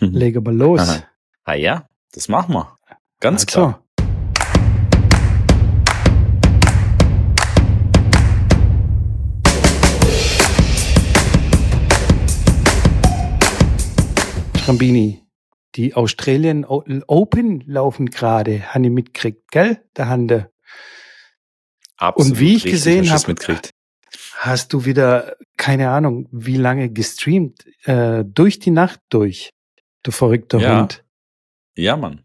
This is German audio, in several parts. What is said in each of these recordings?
Mhm. Lege mal los. Aha. Ah ja, das machen wir. Ganz Also, klar. Strambini, die Australian O- Open laufen gerade, habe ich mitgekriegt, gell? Da Hande. Absolut wie ich gesehen hast du das hab- mitkriegt. Hast du wieder, keine Ahnung, wie lange gestreamt, äh, durch die Nacht durch, du verrückter Ja. Hund. Ja, Mann.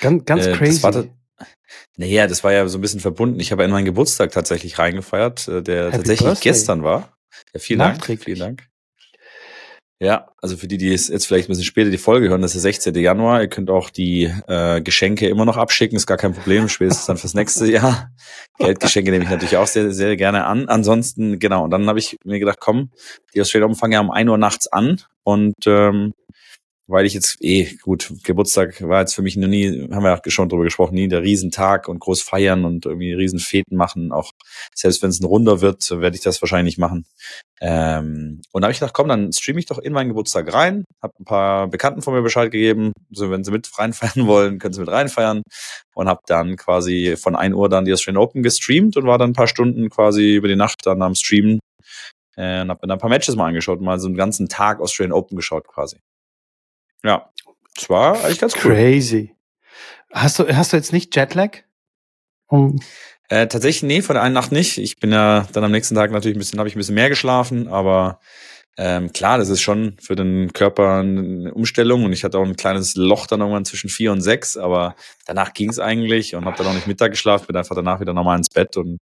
Ganz, ganz Äh, das crazy. war da- Naja, das war ja so ein bisschen verbunden. Ich habe in meinen Geburtstag tatsächlich reingefeiert, äh, der Happy tatsächlich Birthday. gestern war. Ja, vielen Dank. Vielen Dank. Ja, also für die, die es jetzt vielleicht ein bisschen später die Folge hören, das ist der 16. Januar. Ihr könnt auch die äh, Geschenke immer noch abschicken, ist gar kein Problem, spätestens dann fürs nächste Jahr. Geldgeschenke nehme ich natürlich auch sehr, sehr gerne an. Ansonsten, genau, und dann habe ich mir gedacht, komm, die Australian Open fangen ja um 1 Uhr nachts an und ähm, weil ich jetzt eh, gut, Geburtstag war jetzt für mich noch nie, haben wir ja schon drüber gesprochen, nie der Riesentag und groß feiern und irgendwie Riesenfeten machen. Auch selbst wenn es ein Runder wird, werde ich das wahrscheinlich machen. Ähm, und da habe ich gedacht, komm, dann streame ich doch in meinen Geburtstag rein, habe ein paar Bekannten von mir Bescheid gegeben, so wenn sie mit reinfeiern wollen, können sie mit reinfeiern und habe dann quasi von 1 Uhr dann die Australian Open gestreamt und war dann ein paar Stunden quasi über die Nacht dann am Streamen äh, und habe mir dann ein paar Matches mal angeschaut, mal so einen ganzen Tag Australian Open geschaut quasi. Ja, es war eigentlich ganz cool. Crazy. Hast du, hast du jetzt nicht Jetlag? Um, Äh, tatsächlich, nee, von der einen Nacht nicht. Ich bin ja dann am nächsten Tag natürlich ein bisschen, habe ich ein bisschen mehr geschlafen, aber ähm, klar, das ist schon für den Körper eine Umstellung und ich hatte auch ein kleines Loch dann irgendwann zwischen vier und sechs, aber danach ging es eigentlich und habe dann auch nicht Mittag geschlafen, bin einfach danach wieder normal ins Bett und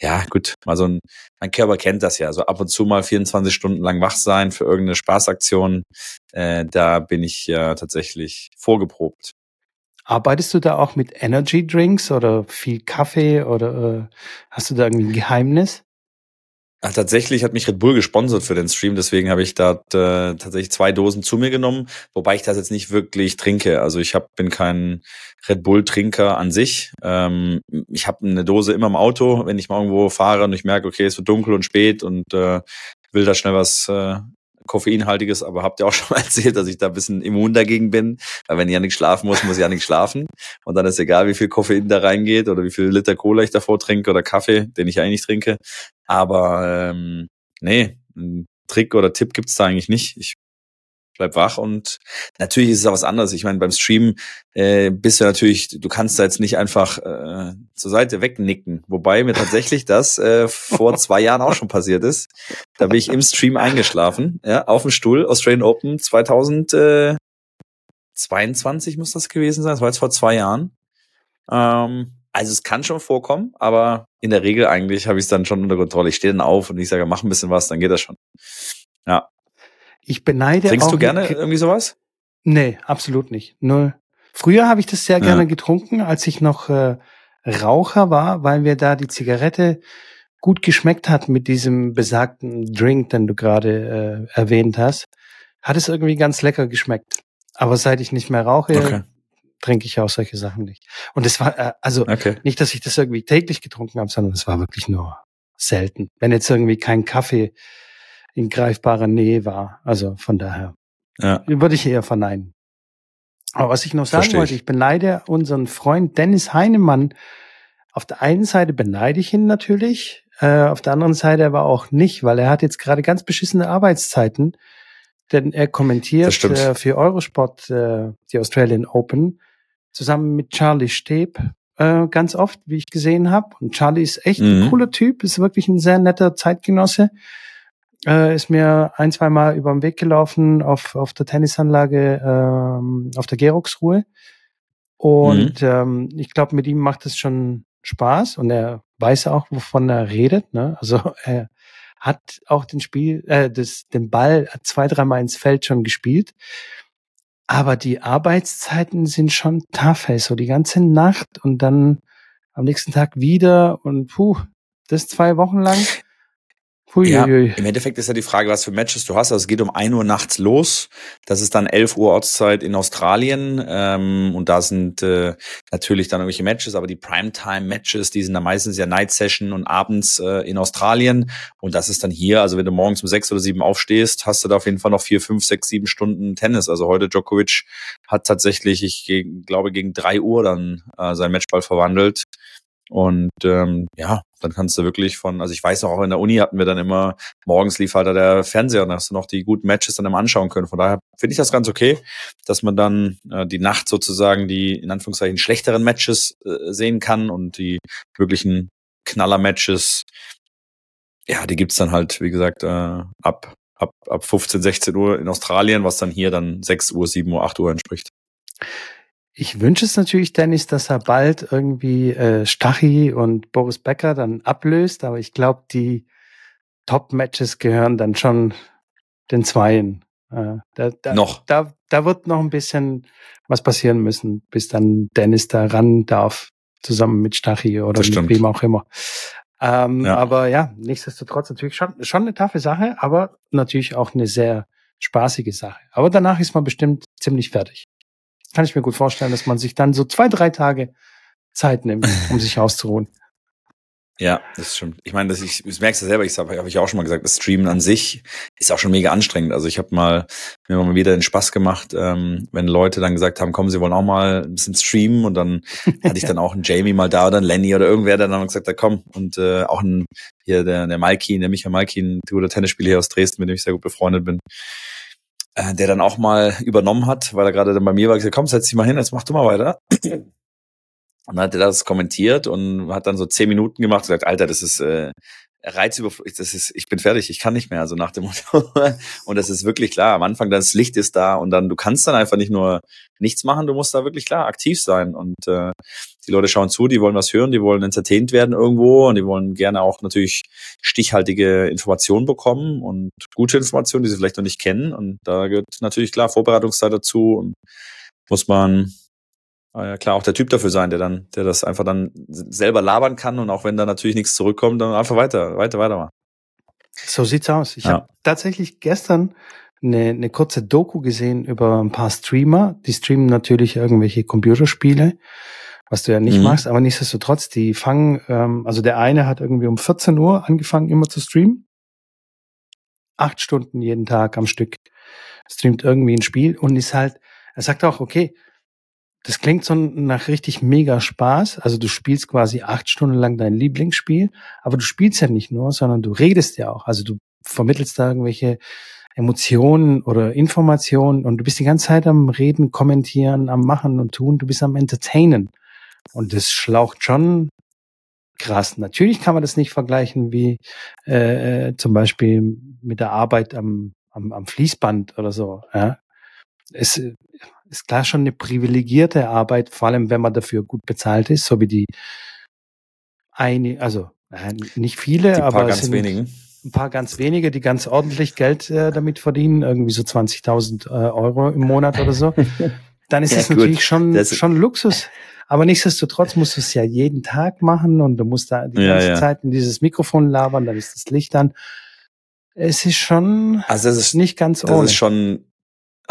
ja, gut, mal so ein, mein Körper kennt das ja, so ab und zu mal 24 Stunden lang wach sein für irgendeine Spaßaktion, äh, da bin ich ja tatsächlich vorgeprobt. arbeitest du da auch mit Energy Drinks oder viel Kaffee oder äh, hast du da irgendwie ein Geheimnis? Ach, tatsächlich hat mich Red Bull gesponsert für den Stream, deswegen habe ich da äh, tatsächlich zwei Dosen zu mir genommen, wobei ich das jetzt nicht wirklich trinke. Also ich hab, bin kein Red Bull-Trinker an sich. Ähm, ich habe eine Dose immer im Auto, wenn ich mal irgendwo fahre und ich merke, okay, es wird dunkel und spät und äh, will da schnell was äh, Koffeinhaltiges, aber habt ihr auch schon mal erzählt, dass ich da ein bisschen immun dagegen bin, weil wenn ich ja nicht schlafen muss, muss ich ja nicht schlafen und dann ist egal, wie viel Koffein da reingeht oder wie viel Liter Cola ich davor trinke oder Kaffee, den ich eigentlich trinke. Aber ähm, nee, einen Trick oder Tipp gibt's da eigentlich nicht. Ich bleib wach und natürlich ist es auch was anderes. Ich meine, beim Stream äh, bist du natürlich, du kannst da jetzt nicht einfach äh, zur Seite wegnicken. Wobei mir tatsächlich das äh, vor zwei Jahren auch schon passiert ist. Da bin ich im Stream eingeschlafen, ja, auf dem Stuhl, Australian Open 2022 muss das gewesen sein. Das war jetzt vor zwei Jahren. Ähm, also es kann schon vorkommen, aber in der Regel eigentlich habe ich es dann schon unter Kontrolle. Ich stehe dann auf und ich sage, mach ein bisschen was, dann geht das schon. Ja. Ich beneide Trinkst auch du gerne irgendwie sowas? Nee, absolut nicht. Null. Früher habe ich das sehr Ja. gerne getrunken, als ich noch äh, Raucher war, weil mir da die Zigarette gut geschmeckt hat mit diesem besagten Drink, den du gerade äh, erwähnt hast. Hat es irgendwie ganz lecker geschmeckt. Aber seit ich nicht mehr rauche, Okay. trinke ich auch solche Sachen nicht. Und es war, äh, also Okay. nicht, dass ich das irgendwie täglich getrunken habe, sondern es war wirklich nur selten. Wenn jetzt irgendwie kein Kaffee in greifbarer Nähe war. Also von daher Ja. würde ich eher verneinen. Aber was ich noch sagen Verstehe wollte, ich. beneide unseren Freund Dennis Heinemann. Auf der einen Seite beneide ich ihn natürlich, äh, auf der anderen Seite aber auch nicht, weil er hat jetzt gerade ganz beschissene Arbeitszeiten, denn er kommentiert äh, für Eurosport äh, die Australian Open zusammen mit Charlie Steb äh, ganz oft, wie ich gesehen habe. Und Charlie ist echt ein Mhm. cooler Typ, ist wirklich ein sehr netter Zeitgenosse äh, ist mir ein, zwei Mal über den Weg gelaufen auf, auf der Tennisanlage, ähm, auf der Geroxruhe. Und ähm, ich glaube, mit ihm macht es schon Spaß und er weiß auch, wovon er redet. Ne? Also er hat auch den Spiel, äh, das, den Ball zwei, dreimal ins Feld schon gespielt. Aber die Arbeitszeiten sind schon tough, ey. so die ganze Nacht und dann am nächsten Tag wieder und puh, das zwei Wochen lang. Ja, Im Endeffekt ist ja die Frage, was für Matches du hast. Also es geht um 1 Uhr nachts los. Das ist dann 11 Uhr Ortszeit in Australien. Ähm, und da sind äh, natürlich dann irgendwelche Matches, aber die Primetime-Matches, die sind dann meistens ja Night Session und abends äh, in Australien. Und das ist dann hier, also wenn du morgens um sechs oder sieben aufstehst, hast du da auf jeden Fall noch vier, fünf, sechs, sieben Stunden Tennis. Also heute Djokovic hat tatsächlich, ich glaube, gegen drei Uhr dann äh, sein Matchball verwandelt. Und ähm, ja, dann kannst du wirklich von, also ich weiß auch, in der Uni hatten wir dann immer, morgens lief halt der Fernseher und hast du noch die guten Matches dann immer anschauen können. Von daher finde ich das ganz okay, dass man dann äh, die Nacht sozusagen die in Anführungszeichen schlechteren Matches äh, sehen kann und die wirklichen Knaller-Matches, ja, die gibt's dann halt, wie gesagt, äh, ab, ab, ab 15, 16 Uhr in Australien, was dann hier dann 6 Uhr, 7 Uhr, 8 Uhr entspricht. Ich wünsche es natürlich Dennis, dass er bald irgendwie äh, Stachy und Boris Becker dann ablöst, aber ich glaube, die Top-Matches gehören dann schon den Zweien. Äh, da, da, noch. Da, da wird noch ein bisschen was passieren müssen, bis dann Dennis da ran darf, zusammen mit Stachy oder mit wem auch immer. Ähm, ja. Aber ja, nichtsdestotrotz natürlich schon, schon eine taffe Sache, aber natürlich auch eine sehr spaßige Sache. Aber danach ist man bestimmt ziemlich fertig kann ich mir gut vorstellen, dass man sich dann so zwei, drei Tage Zeit nimmt, um sich auszuruhen. Ja, das stimmt. Ich meine, das, ich, merke es ja selber, ich habe hab ich auch schon mal gesagt, das Streamen an sich ist auch schon mega anstrengend. Also ich habe mal mir mal wieder den Spaß gemacht, ähm, wenn Leute dann gesagt haben, komm, sie wollen auch mal ein bisschen streamen und dann hatte ich dann auch einen Jamie mal da oder einen Lenny oder irgendwer, der dann gesagt hat, komm und äh, auch ein hier der der Malkin, der Michael Malkin, ein guter Tennisspieler hier aus Dresden, mit dem ich sehr gut befreundet bin äh, der dann auch mal übernommen hat, weil er gerade dann bei mir war, gesagt, komm, setz dich mal hin, jetzt mach du mal weiter. Und dann hat er das kommentiert und hat dann so zehn Minuten gemacht und gesagt, Alter, das ist äh, Reizüberflutung, das ist, ich bin fertig, ich kann nicht mehr, also nach dem Motto. und das ist wirklich klar, am Anfang das Licht ist da und dann, du kannst dann einfach nicht nur nichts machen, du musst da wirklich klar aktiv sein und äh, die Leute schauen zu, die wollen was hören, die wollen entertained werden irgendwo und die wollen gerne auch natürlich stichhaltige Informationen bekommen und gute Informationen, die sie vielleicht noch nicht kennen und da gehört natürlich klar Vorbereitungszeit dazu und muss man ja, klar auch der Typ dafür sein, der dann, der das einfach dann selber labern kann und auch wenn da natürlich nichts zurückkommt, dann einfach weiter, weiter, weitermachen. So sieht's aus. Ich ja. habe tatsächlich gestern eine, eine kurze Doku gesehen über ein paar Streamer. Die streamen natürlich irgendwelche Computerspiele, was du ja nicht mhm. machst, aber nichtsdestotrotz, die fangen, ähm, also der eine hat irgendwie um 14 Uhr angefangen immer zu streamen. Acht Stunden jeden Tag am Stück. Streamt irgendwie ein Spiel und ist halt, er sagt auch, okay, das klingt so nach richtig mega Spaß. Also du spielst quasi acht Stunden lang dein Lieblingsspiel, aber du spielst ja nicht nur, sondern du redest ja auch. Also du vermittelst da irgendwelche Emotionen oder Informationen und du bist die ganze Zeit am Reden, Kommentieren, am Machen und Tun. Du bist am Entertainen. Und das schlaucht schon krass. Natürlich kann man das nicht vergleichen wie äh, äh zum Beispiel mit der Arbeit am, am, am Fließband oder so. Ja? Es, ist klar schon eine privilegierte Arbeit, vor allem wenn man dafür gut bezahlt ist, so wie die eine, also nicht viele, die aber ganz sind wenigen. ein paar ganz wenige, die ganz ordentlich Geld äh, damit verdienen, irgendwie so 20.000 äh, Euro im Monat oder so. Dann ist ja, das gut. natürlich schon, das schon Luxus. Aber nichtsdestotrotz musst du es ja jeden Tag machen und du musst da die ja, ganze ja. Zeit in dieses Mikrofon labern, dann ist das Licht an. Es ist schon also das ist, nicht ganz ohne. Das ist schon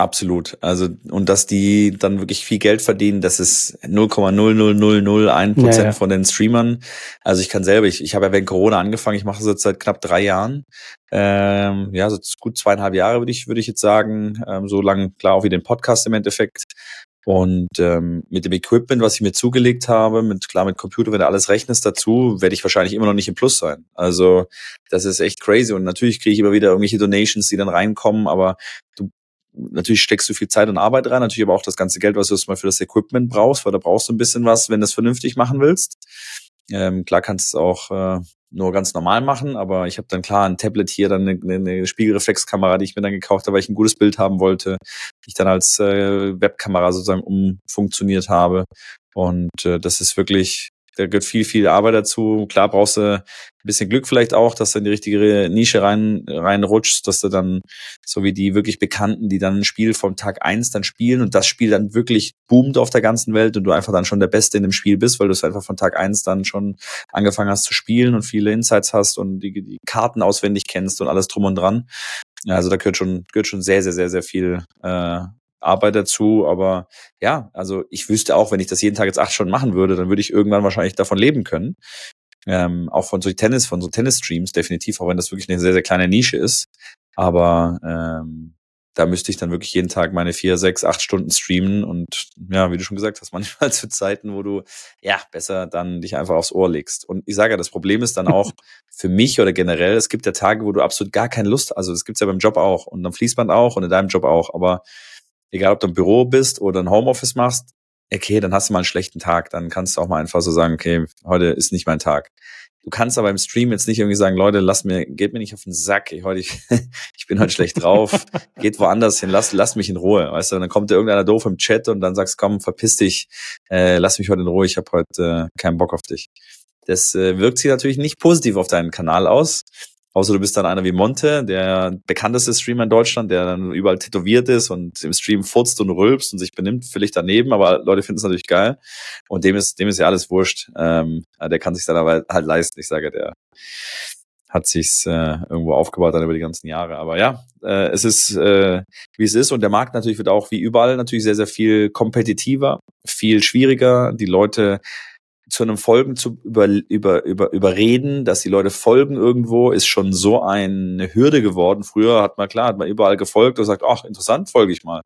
Absolut. Also, und dass die dann wirklich viel Geld verdienen, das ist 0,00001 Prozent ja, ja. von den Streamern. Also ich kann selber, ich, ich habe ja während Corona angefangen, ich mache das jetzt seit knapp drei Jahren. Ähm, ja, so gut zweieinhalb Jahre würde ich, würde ich jetzt sagen. Ähm, so lang, klar, auch wie den Podcast im Endeffekt. Und ähm, mit dem Equipment, was ich mir zugelegt habe, mit klar mit Computer, wenn du alles rechnest dazu, werde ich wahrscheinlich immer noch nicht im Plus sein. Also das ist echt crazy. Und natürlich kriege ich immer wieder irgendwelche Donations, die dann reinkommen, aber du natürlich steckst du viel Zeit und Arbeit rein, natürlich aber auch das ganze Geld, was du mal für das Equipment brauchst, weil da brauchst du ein bisschen was, wenn du es vernünftig machen willst. Ähm, klar kannst du es auch äh, nur ganz normal machen, aber ich habe dann klar ein Tablet hier, dann eine, eine Spiegelreflexkamera, die ich mir dann gekauft habe, weil ich ein gutes Bild haben wollte, die ich dann als äh, Webkamera sozusagen umfunktioniert habe. Und äh, das ist wirklich da gehört viel, viel Arbeit dazu. Klar brauchst du ein bisschen Glück vielleicht auch, dass du in die richtige Nische rein, reinrutschst, dass du dann, so wie die wirklich Bekannten, die dann ein Spiel vom Tag eins dann spielen und das Spiel dann wirklich boomt auf der ganzen Welt und du einfach dann schon der Beste in dem Spiel bist, weil du es einfach von Tag eins dann schon angefangen hast zu spielen und viele Insights hast und die, die Karten auswendig kennst und alles drum und dran. Ja, also da gehört schon, gehört schon sehr, sehr, sehr, sehr viel äh, Arbeit dazu. Aber ja, also ich wüsste auch, wenn ich das jeden Tag jetzt acht Stunden machen würde, dann würde ich irgendwann wahrscheinlich davon leben können. Ähm, auch von so Tennis, von so Tennis-Streams definitiv, auch wenn das wirklich eine sehr, sehr kleine Nische ist. Aber ähm, da müsste ich dann wirklich jeden Tag meine vier, sechs, acht Stunden streamen und ja, wie du schon gesagt hast, manchmal zu Zeiten, wo du ja besser dann dich einfach aufs Ohr legst. Und ich sage ja, das Problem ist dann auch für mich oder generell, es gibt ja Tage, wo du absolut gar keine Lust, also es gibt's ja beim Job auch und am Fließband auch und in deinem Job auch, aber egal ob du im Büro bist oder ein Homeoffice machst, okay, dann hast du mal einen schlechten Tag, dann kannst du auch mal einfach so sagen, okay, heute ist nicht mein Tag. Du kannst aber im Stream jetzt nicht irgendwie sagen, Leute, lasst mir, geht mir nicht auf den Sack, ich, heute, ich, ich bin heute schlecht drauf, geht woanders hin, lass, lass mich in Ruhe, weißt du, dann kommt da irgendeiner doof im Chat und dann sagst, komm, verpiss dich, äh, lass mich heute in Ruhe, ich habe heute äh, keinen Bock auf dich. Das äh, wirkt sich natürlich nicht positiv auf deinen Kanal aus. Außer du bist dann einer wie Monte, der bekannteste Streamer in Deutschland, der dann überall tätowiert ist und im Stream furzt und rülpst und sich benimmt völlig daneben, aber Leute finden es natürlich geil. Und dem ist, dem ist ja alles wurscht. Ähm, der kann sich dann aber halt leisten. Ich sage, der hat sich's äh, irgendwo aufgebaut dann über die ganzen Jahre. Aber ja, äh, es ist, äh, wie es ist. Und der Markt natürlich wird auch wie überall natürlich sehr, sehr viel kompetitiver, viel schwieriger. Die Leute zu einem Folgen zu über, über, über, überreden, dass die Leute folgen irgendwo, ist schon so eine Hürde geworden. Früher hat man klar, hat man überall gefolgt und sagt, ach, interessant, folge ich mal.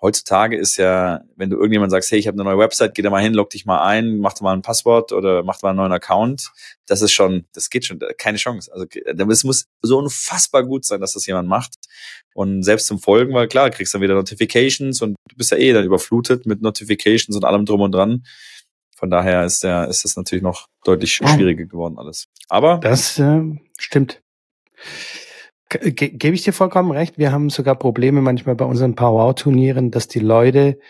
Heutzutage ist ja, wenn du irgendjemand sagst, hey, ich habe eine neue Website, geh da mal hin, log dich mal ein, mach mal ein Passwort oder mach mal einen neuen Account. Das ist schon, das geht schon, keine Chance. Also es muss so unfassbar gut sein, dass das jemand macht. Und selbst zum Folgen, weil klar, kriegst dann wieder Notifications und du bist ja eh dann überflutet mit Notifications und allem drum und dran. Von daher ist der, ist es natürlich noch deutlich schwieriger geworden alles. Aber das äh, stimmt. Ge Gebe ich dir vollkommen recht. Wir haben sogar Probleme manchmal bei unseren Power-Turnieren, dass die Leute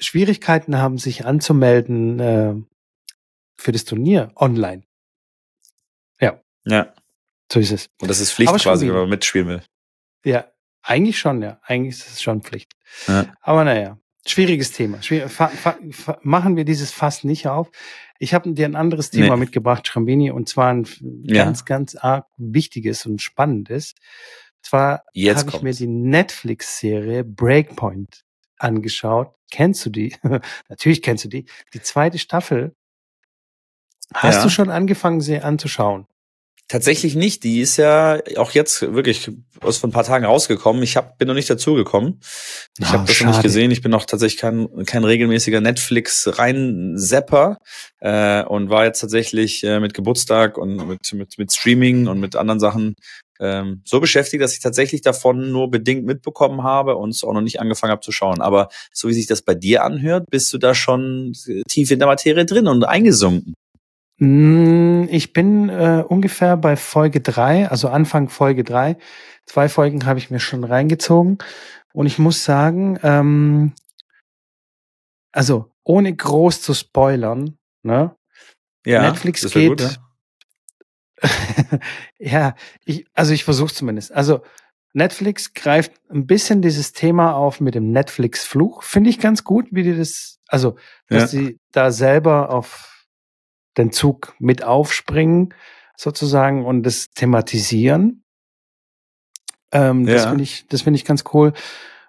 Schwierigkeiten haben, sich anzumelden äh, für das Turnier online. Ja. Ja. So ist es. Und das ist Pflicht quasi, wenn man mitspielen will. Ja, eigentlich schon, ja. Eigentlich ist es schon Pflicht. Ja. Aber naja, Schwieriges Thema. Schwier fa fa machen wir dieses Fass nicht auf. Ich habe dir ein anderes Thema nee. mitgebracht, Schrambini, und zwar ein ja. ganz, ganz arg wichtiges und spannendes. Zwar habe ich mir die Netflix-Serie Breakpoint angeschaut. Kennst du die? Natürlich kennst du die. Die zweite Staffel. Hast ja. du schon angefangen, sie anzuschauen? Tatsächlich nicht. Die ist ja auch jetzt wirklich aus von ein paar Tagen rausgekommen. Ich hab, bin noch nicht dazugekommen. Ich oh, habe das schade. noch nicht gesehen. Ich bin noch tatsächlich kein, kein regelmäßiger Netflix-Rein-Zapper äh, und war jetzt tatsächlich äh, mit Geburtstag und mit, mit, mit Streaming und mit anderen Sachen ähm, so beschäftigt, dass ich tatsächlich davon nur bedingt mitbekommen habe und es auch noch nicht angefangen habe zu schauen. Aber so wie sich das bei dir anhört, bist du da schon tief in der Materie drin und eingesunken. Hm, ich bin äh, ungefähr bei Folge drei, also Anfang Folge drei. Zwei Folgen habe ich mir schon reingezogen. Und ich muss sagen, ähm, also ohne groß zu spoilern, ne? Ja, Netflix geht. Gut, ja, ja ich, also ich versuche zumindest. Also Netflix greift ein bisschen dieses Thema auf mit dem Netflix-Fluch. Finde ich ganz gut, wie die das, also, dass ja. sie da selber auf den Zug mit aufspringen sozusagen und das thematisieren. Ähm, ja. Das finde ich, das finde ich ganz cool.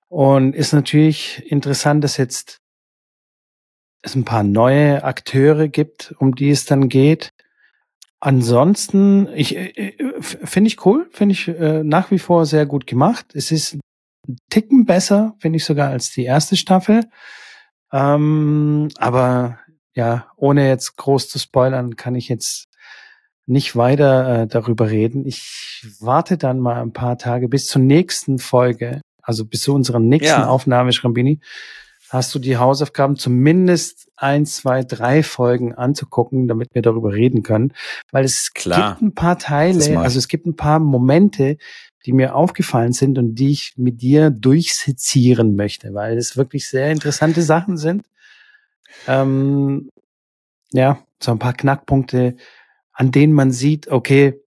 Und ist natürlich interessant, dass jetzt es ein paar neue Akteure gibt, um die es dann geht. Ansonsten, ich äh, äh finde ich cool, finde ich äh, nach wie vor sehr gut gemacht. Es ist ein Ticken besser, finde ich sogar als die erste Staffel. Ähm, aber ja, ohne jetzt groß zu spoilern, kann ich jetzt nicht weiter äh, darüber reden. Ich warte dann mal ein paar Tage bis zur nächsten Folge, also bis zu unserer nächsten ja. Aufnahme, Schrambini. Hast du die Hausaufgaben zumindest ein, zwei, drei Folgen anzugucken, damit wir darüber reden können? Weil es Klar. gibt ein paar Teile, also es gibt ein paar Momente, die mir aufgefallen sind und die ich mit dir durchsezieren möchte, weil es wirklich sehr interessante Sachen sind. Ähm, ja, so ein paar Knackpunkte, an denen man sieht, okay,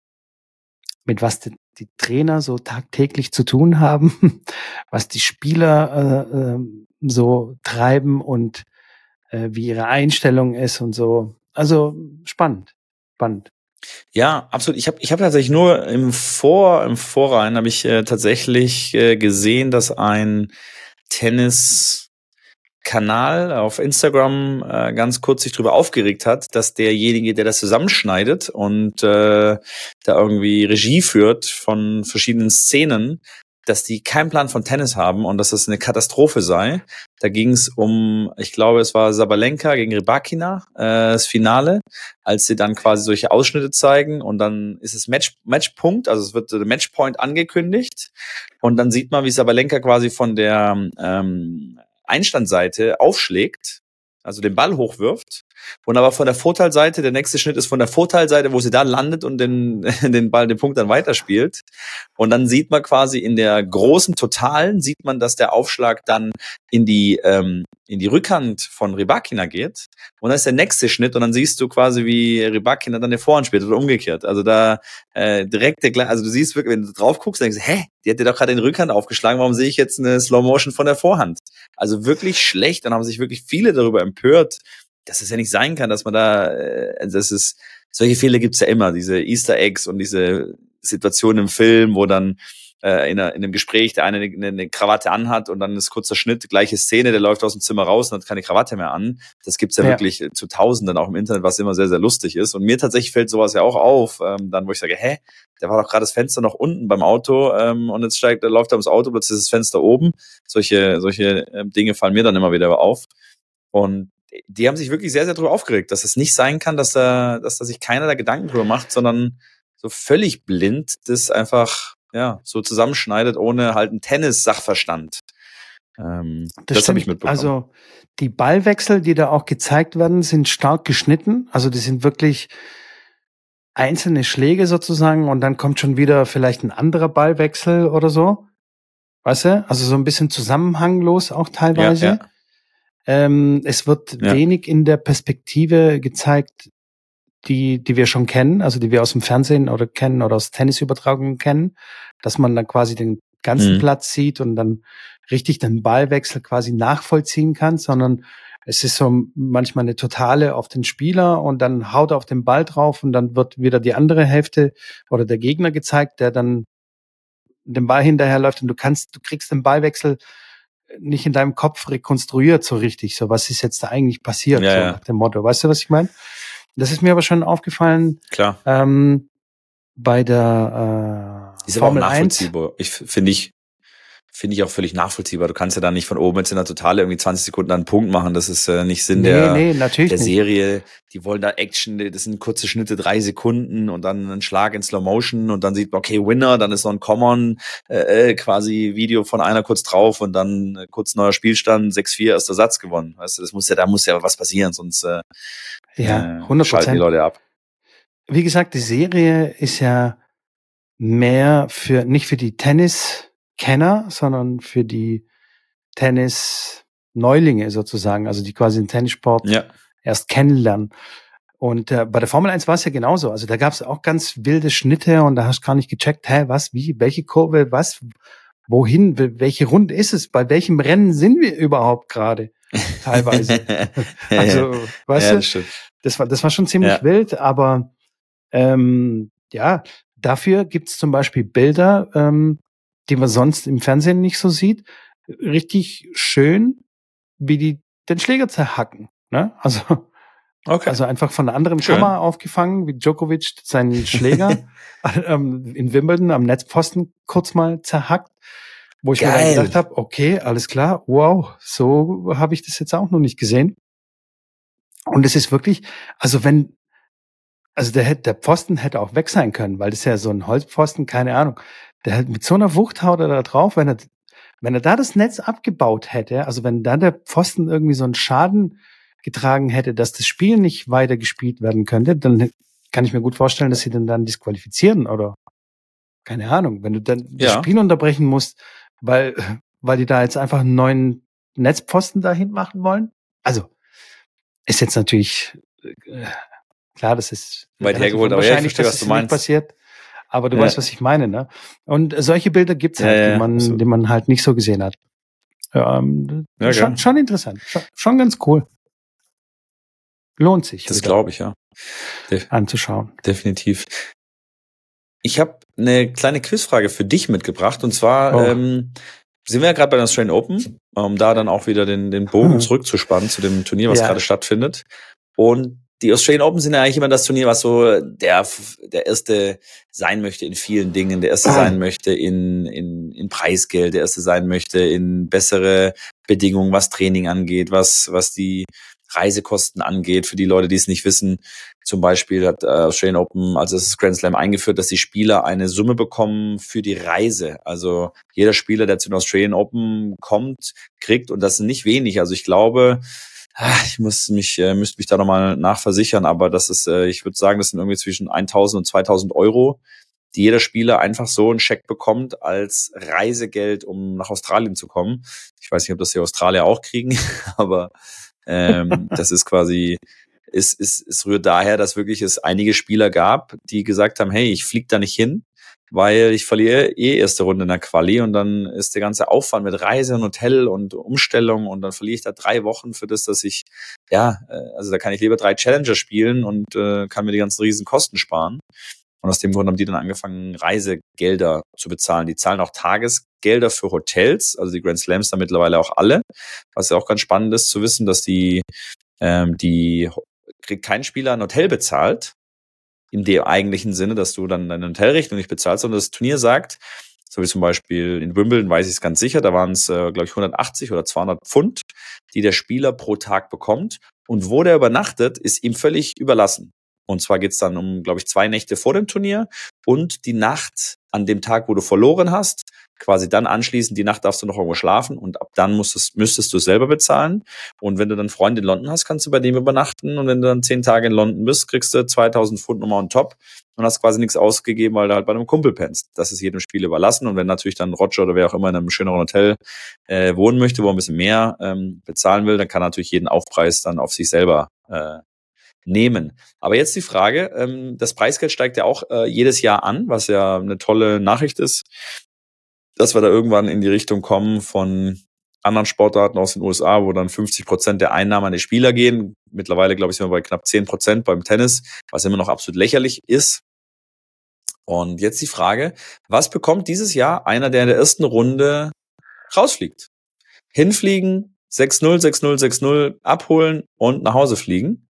mit was die, die Trainer so tagtäglich zu tun haben, was die Spieler äh, äh, so treiben und äh, wie ihre Einstellung ist und so. Also spannend, spannend. Ja, absolut. Ich habe ich hab tatsächlich nur im Vor im Vorrein habe ich äh, tatsächlich äh, gesehen, dass ein Tennis Kanal auf Instagram äh, ganz kurz sich drüber aufgeregt hat, dass derjenige, der das zusammenschneidet und äh, da irgendwie Regie führt von verschiedenen Szenen, dass die keinen Plan von Tennis haben und dass das eine Katastrophe sei. Da ging es um, ich glaube, es war Sabalenka gegen Rybakina, äh, das Finale, als sie dann quasi solche Ausschnitte zeigen und dann ist es Match, Matchpunkt, also es wird der Matchpoint angekündigt und dann sieht man, wie Sabalenka quasi von der ähm, Einstandseite aufschlägt, also den Ball hochwirft und aber von der Vorteilseite, der nächste Schnitt ist von der Vorteilseite, wo sie da landet und den, den Ball, den Punkt dann weiterspielt. Und dann sieht man quasi in der großen Totalen, sieht man, dass der Aufschlag dann in die, ähm, in die Rückhand von Rybakina geht. Und dann ist der nächste Schnitt und dann siehst du quasi, wie Rybakina dann den Vorhand spielt oder umgekehrt. Also da äh, direkt der, also du siehst wirklich, wenn du drauf guckst, denkst du, hä, die hat dir doch gerade den Rückhand aufgeschlagen, warum sehe ich jetzt eine Slow Motion von der Vorhand? Also wirklich schlecht. Dann haben sich wirklich viele darüber empört, dass es ja nicht sein kann, dass man da, äh, also das ist, solche Fehler gibt's ja immer, diese Easter Eggs und diese Situation im Film, wo dann äh, in, einer, in einem Gespräch der eine eine, eine Krawatte anhat und dann ist kurzer Schnitt, gleiche Szene, der läuft aus dem Zimmer raus und hat keine Krawatte mehr an. Das gibt's ja, ja. wirklich zu Tausenden auch im Internet, was immer sehr, sehr lustig ist. Und mir tatsächlich fällt sowas ja auch auf, ähm, dann wo ich sage, hä, der war doch gerade das Fenster noch unten beim Auto ähm, und jetzt steigt, läuft er ums Auto, plötzlich ist das Fenster oben. Solche, solche äh, Dinge fallen mir dann immer wieder auf. Und die haben sich wirklich sehr, sehr drüber aufgeregt, dass es nicht sein kann, dass da, dass da sich keiner da Gedanken drüber macht, sondern so völlig blind das einfach ja so zusammenschneidet, ohne halt einen Tennis-Sachverstand. Ähm, das das habe ich mitbekommen. Also die Ballwechsel, die da auch gezeigt werden, sind stark geschnitten. Also die sind wirklich einzelne Schläge sozusagen und dann kommt schon wieder vielleicht ein anderer Ballwechsel oder so. Weißt du? Also so ein bisschen zusammenhanglos auch teilweise. Ja, ja. Ähm, es wird ja. wenig in der Perspektive gezeigt, die, die wir schon kennen, also die wir aus dem Fernsehen oder kennen oder aus Tennisübertragungen kennen, dass man dann quasi den ganzen mhm. Platz sieht und dann richtig den Ballwechsel quasi nachvollziehen kann, sondern es ist so manchmal eine totale auf den Spieler und dann haut er auf den Ball drauf und dann wird wieder die andere Hälfte oder der Gegner gezeigt, der dann den Ball hinterherläuft und du kannst, du kriegst den Ballwechsel nicht in deinem Kopf rekonstruiert so richtig. So, was ist jetzt da eigentlich passiert? Ja, so nach dem Motto. Weißt du, was ich meine? Das ist mir aber schon aufgefallen. Klar. Ähm, bei der äh, ist Formel aber auch nachvollziehbar. 1. Ich finde ich finde ich auch völlig nachvollziehbar. Du kannst ja da nicht von oben jetzt in der Totale irgendwie 20 Sekunden einen Punkt machen. Das ist äh, nicht Sinn nee, der, nee, der Serie. Die wollen da Action, das sind kurze Schnitte, drei Sekunden und dann ein Schlag in Slow Motion und dann sieht man, okay, Winner, dann ist noch ein Common äh, äh quasi Video von einer kurz drauf und dann äh, kurz neuer Spielstand, 6-4, erster Satz gewonnen. Weißt du, das muss ja, da muss ja was passieren, sonst äh, ja, 100%. Äh, schalten die Leute ab. Wie gesagt, die Serie ist ja mehr für, nicht für die Tennis- Kenner, sondern für die Tennis-Neulinge sozusagen, also die quasi den Tennissport ja. erst kennenlernen. Und äh, bei der Formel 1 war es ja genauso. Also da gab es auch ganz wilde Schnitte und da hast du gar nicht gecheckt, hä, was, wie, welche Kurve, was, wohin, welche Runde ist es, bei welchem Rennen sind wir überhaupt gerade? Teilweise. also, weißt ja, du, das war, das war schon ziemlich ja. wild, aber ähm, ja, dafür gibt's zum Beispiel Bilder, ähm, die man sonst im Fernsehen nicht so sieht, richtig schön, wie die den Schläger zerhacken. Ne? Also, okay. also einfach von einer anderen schön. Kamera aufgefangen, wie Djokovic seinen Schläger ähm, in Wimbledon am Netzposten kurz mal zerhackt. Wo ich Geil. mir dann gedacht habe, okay, alles klar, wow, so habe ich das jetzt auch noch nicht gesehen. Und es ist wirklich, also wenn, also der, der Pfosten hätte auch weg sein können, weil das ist ja so ein Holzpfosten, keine Ahnung der hat mit so einer Wucht haut er da drauf, wenn er, wenn er da das Netz abgebaut hätte, also wenn da der Pfosten irgendwie so einen Schaden getragen hätte, dass das Spiel nicht weiter gespielt werden könnte, dann kann ich mir gut vorstellen, dass sie den dann disqualifizieren oder keine Ahnung, wenn du dann ja. das Spiel unterbrechen musst, weil, weil die da jetzt einfach einen neuen Netzpfosten dahin machen wollen. Also, ist jetzt natürlich äh, klar, das ist weit hergeholt, aber ja, ich verstehe, was du meinst. Passiert, aber du ja. weißt, was ich meine, ne? Und solche Bilder gibt's halt, ja, ja, die man, so. die man halt nicht so gesehen hat. Ähm, ja, schon, schon interessant, schon, schon ganz cool. Lohnt sich. Das glaube ich, ja. Def anzuschauen. Definitiv. Ich habe eine kleine Quizfrage für dich mitgebracht und zwar oh. ähm, sind wir ja gerade bei der Australian Open, um da dann auch wieder den, den Bogen mhm. zurückzuspannen zu dem Turnier, was ja. gerade stattfindet. Und die Australian Open sind ja eigentlich immer das Turnier, was so der, der erste sein möchte in vielen Dingen, der erste sein möchte in, in, in Preisgeld, der erste sein möchte in bessere Bedingungen, was Training angeht, was, was die Reisekosten angeht. Für die Leute, die es nicht wissen, zum Beispiel hat äh, Australian Open, also das Grand Slam eingeführt, dass die Spieler eine Summe bekommen für die Reise. Also jeder Spieler, der zu den Australian Open kommt, kriegt, und das sind nicht wenig. Also ich glaube, ah, ich muss mich, äh, müsste mich da nochmal nachversichern, aber das ist, äh, ich würde sagen, das sind irgendwie zwischen 1000 und 2000 Euro, die jeder Spieler einfach so einen Scheck bekommt als Reisegeld, um nach Australien zu kommen. Ich weiß nicht, ob das die Australier auch kriegen, aber ähm, das ist quasi, es, es, es rührt daher, dass wirklich es einige Spieler gab, die gesagt haben, hey, ich fliege da nicht hin, weil ich verliere eh erste Runde in der Quali und dann ist der ganze Aufwand mit Reise und Hotel und Umstellung und dann verliere ich da drei Wochen für das, dass ich, ja, äh, also da kann ich lieber drei Challenger spielen und äh, kann mir die ganzen riesen Kosten sparen. Und aus dem Grund haben die dann angefangen, Reisegelder zu bezahlen. Die zahlen auch Tagesgelder für Hotels, also die Grand Slams da mittlerweile auch alle. Was ja auch ganz spannend ist zu wissen, dass die, ähm, die kriegt kein Spieler ein Hotel bezahlt, im dem eigentlichen Sinne, dass du dann deine Hotelrechnung nicht bezahlst, sondern das Turnier sagt, so wie zum Beispiel in Wimbledon weiß ich es ganz sicher, da waren es, äh, glaube ich, 180 oder 200 Pfund, die der Spieler pro Tag bekommt. Und wo der übernachtet, ist ihm völlig überlassen. Und zwar geht's dann um, glaube ich, zwei Nächte vor dem Turnier und die Nacht an dem Tag, wo du verloren hast. Quasi dann anschließend, die Nacht darfst du noch irgendwo schlafen und ab dann musstest, müsstest du selber bezahlen. Und wenn du dann Freunde in London hast, kannst du bei dem übernachten. Und wenn du dann zehn Tage in London bist, kriegst du 2000 Pfund nochmal on top und hast quasi nichts ausgegeben, weil du halt bei einem Kumpel pennst. Das ist jedem Spiel überlassen. Und wenn natürlich dann Roger oder wer auch immer in einem schöneren Hotel äh, wohnen möchte, wo er ein bisschen mehr ähm, bezahlen will, dann kann natürlich jeden Aufpreis dann auf sich selber äh, nehmen. Aber jetzt die Frage, ähm, das Preisgeld steigt ja auch äh, jedes Jahr an, was ja eine tolle Nachricht ist, dass wir da irgendwann in die Richtung kommen von anderen Sportarten aus den USA, wo dann 50 Prozent der Einnahmen an die Spieler gehen. Mittlerweile, glaube ich, sind wir bei knapp 10 Prozent beim Tennis, was immer noch absolut lächerlich ist. Und jetzt die Frage, was bekommt dieses Jahr einer, der in der ersten Runde rausfliegt? Hinfliegen, 6-0, 6-0, 6-0, abholen und nach Hause fliegen.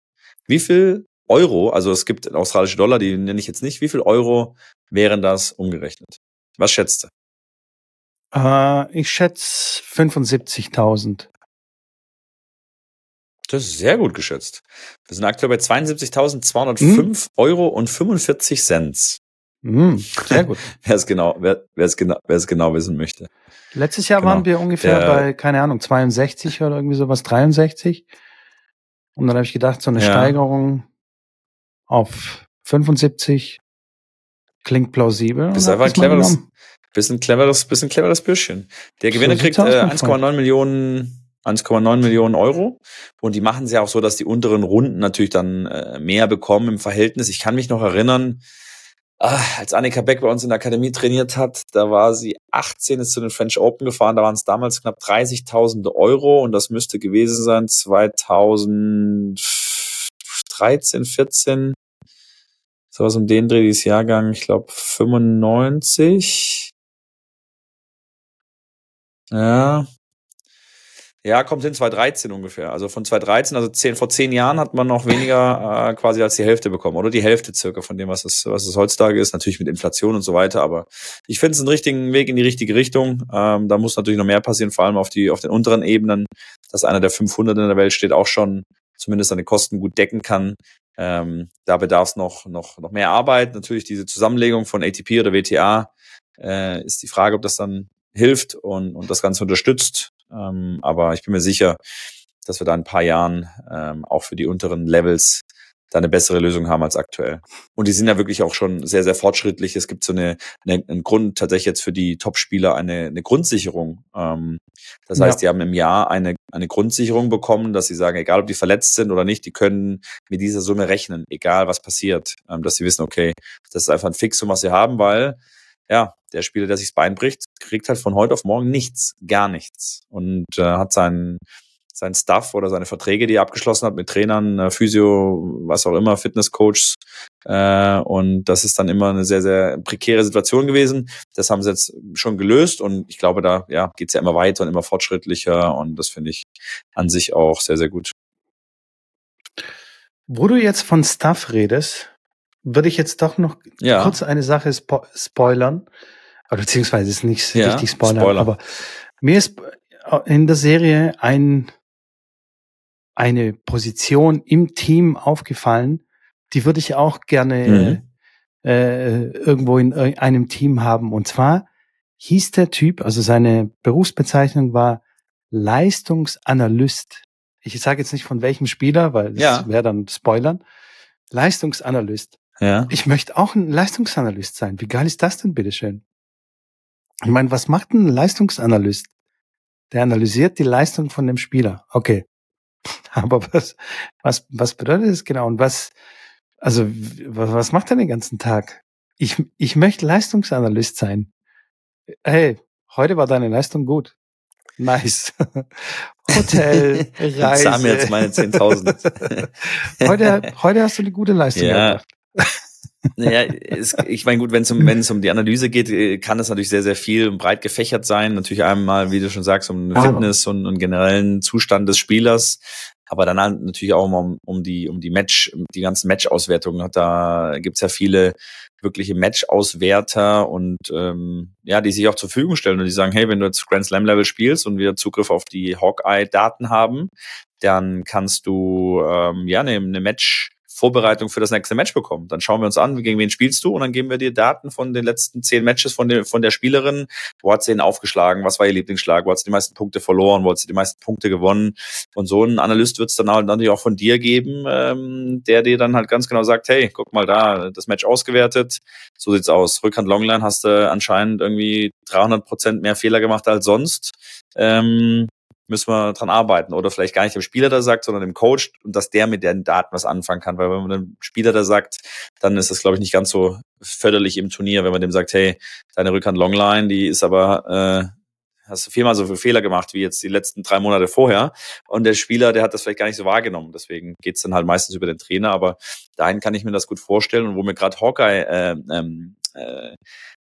Wie viel Euro, also es gibt australische Dollar, die nenne ich jetzt nicht, wie viel Euro wären das umgerechnet? Was schätzt du? Uh, ich schätze 75.000. Das ist sehr gut geschätzt. Wir sind aktuell bei 72.205 hm? Euro und 45 Cent. Mm, sehr gut. wer es genau, wer, wer es genau, wer es genau wissen möchte. Letztes Jahr genau. waren wir ungefähr Der, bei, keine Ahnung, 62 oder irgendwie sowas, 63. Und dann habe ich gedacht, so eine ja. Steigerung auf 75 klingt plausibel. Das ist einfach ein cleveres, bisschen cleveres, bisschen cleveres Bürschchen. Der Gewinner so kriegt äh, 1,9 Millionen 1,9 Millionen Euro. Und die machen es ja auch so, dass die unteren Runden natürlich dann äh, mehr bekommen im Verhältnis. Ich kann mich noch erinnern, als Annika Beck bei uns in der Akademie trainiert hat, da war sie 18, ist zu den French Open gefahren, da waren es damals knapp 30.000 Euro und das müsste gewesen sein 2013, 14, so was um den Dreh, dieses Jahrgang, ich glaube 95. Ja, ja, kommt hin 2013 ungefähr. Also von 2013, also zehn, vor zehn Jahren hat man noch weniger äh, quasi als die Hälfte bekommen. Oder die Hälfte circa von dem, was es, was es heutzutage ist. Natürlich mit Inflation und so weiter. Aber ich finde es einen richtigen Weg in die richtige Richtung. Ähm, da muss natürlich noch mehr passieren, vor allem auf, die, auf den unteren Ebenen. Dass einer der 500 in der Welt steht, auch schon zumindest seine Kosten gut decken kann. Ähm, da bedarf es noch, noch, noch mehr Arbeit. Natürlich diese Zusammenlegung von ATP oder WTA äh, ist die Frage, ob das dann hilft und, und das Ganze unterstützt. Ähm, aber ich bin mir sicher, dass wir da in ein paar Jahren ähm, auch für die unteren Levels da eine bessere Lösung haben als aktuell. Und die sind ja wirklich auch schon sehr, sehr fortschrittlich. Es gibt so eine, eine einen Grund tatsächlich jetzt für die Top-Spieler eine, eine Grundsicherung. Ähm, das heißt, ja. die haben im Jahr eine, eine Grundsicherung bekommen, dass sie sagen, egal ob die verletzt sind oder nicht, die können mit dieser Summe rechnen, egal was passiert. Ähm, dass sie wissen, okay, das ist einfach ein Fixum, was sie haben, weil ja, der Spieler, der sich das Bein bricht, kriegt halt von heute auf morgen nichts, gar nichts und äh, hat seinen sein Stuff oder seine Verträge, die er abgeschlossen hat mit Trainern, äh, Physio, was auch immer, Fitnesscoachs. Äh, und das ist dann immer eine sehr, sehr prekäre Situation gewesen. Das haben sie jetzt schon gelöst und ich glaube, da ja, geht es ja immer weiter und immer fortschrittlicher und das finde ich an sich auch sehr, sehr gut. Wo du jetzt von Stuff redest, würde ich jetzt doch noch ja. kurz eine Sache spo spoilern. Oder beziehungsweise ist nicht ja, richtig spoilern, Spoiler. aber mir ist in der Serie ein eine Position im Team aufgefallen, die würde ich auch gerne mhm. äh, irgendwo in einem Team haben. Und zwar hieß der Typ, also seine Berufsbezeichnung war Leistungsanalyst. Ich sage jetzt nicht von welchem Spieler, weil das ja. wäre dann Spoilern. Leistungsanalyst. Ja. Ich möchte auch ein Leistungsanalyst sein. Wie geil ist das denn, bitteschön? Ich meine, was macht ein Leistungsanalyst? Der analysiert die Leistung von dem Spieler. Okay. Aber was, was, was bedeutet das genau? Und was, also, was macht er den ganzen Tag? Ich, ich möchte Leistungsanalyst sein. Hey, heute war deine Leistung gut. Nice. Hotel, Reise. Jetzt haben jetzt meine 10.000. heute, heute hast du eine gute Leistung ja. gemacht. Naja, es, ich meine, gut, wenn es um, wenn es um die Analyse geht, äh, kann das natürlich sehr, sehr viel und breit gefächert sein. Natürlich einmal, wie du schon sagst, um den Fitness und, und generellen Zustand des Spielers. Aber dann halt natürlich auch um, um die, um die Match, die ganzen Match-Auswertungen. Da gibt's ja viele wirkliche Match-Auswerter und ähm, ja, die sich auch zur Verfügung stellen und die sagen, hey, wenn du jetzt Grand Slam Level spielst und wir Zugriff auf die Hawkeye-Daten haben, dann kannst du ähm, ja eine, eine Match Vorbereitung für das nächste Match bekommen. Dann schauen wir uns an, gegen wen spielst du und dann geben wir dir Daten von den letzten zehn Matches von der, von der Spielerin. Wo hat sie ihn aufgeschlagen? Was war ihr Lieblingsschlag? Wo hat sie die meisten Punkte verloren? Wo hat sie die meisten Punkte gewonnen? Und so ein Analyst wird es dann halt natürlich auch von dir geben, ähm, der dir dann halt ganz genau sagt, hey, guck mal da, das Match ausgewertet. So sieht's aus. Rückhand Longline hast du anscheinend irgendwie 300 Prozent mehr Fehler gemacht als sonst. Ähm, müssen wir dran arbeiten. Oder vielleicht gar nicht dem Spieler da sagt, sondern dem Coach und dass der mit den Daten was anfangen kann. Weil wenn man dem Spieler da sagt, dann ist das, glaube ich, nicht ganz so förderlich im Turnier, wenn man dem sagt, hey, deine Rückhand Longline, die ist aber, äh, hast du viermal so viele Fehler gemacht wie jetzt die letzten drei Monate vorher. Und der Spieler, der hat das vielleicht gar nicht so wahrgenommen. Deswegen geht's dann halt meistens über den Trainer. Aber dahin kann ich mir das gut vorstellen. Und wo mir gerade Hawkeye äh, ähm, äh,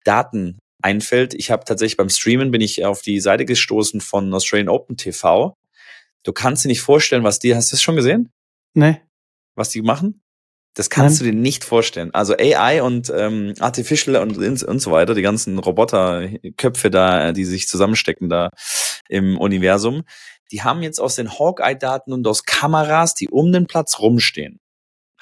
Daten einfällt. Ich habe tatsächlich beim Streamen bin ich auf die Seite gestoßen von Australian Open TV. Du kannst dir nicht vorstellen, was die, hast du das schon gesehen? Nee. Was die machen? Das kannst Nein. du dir nicht vorstellen. Also AI und ähm, Artificial und, und so weiter, die ganzen Roboterköpfe da, die sich zusammenstecken da im Universum, die haben jetzt aus den Hawkeye-Daten und aus Kameras, die um den Platz rumstehen,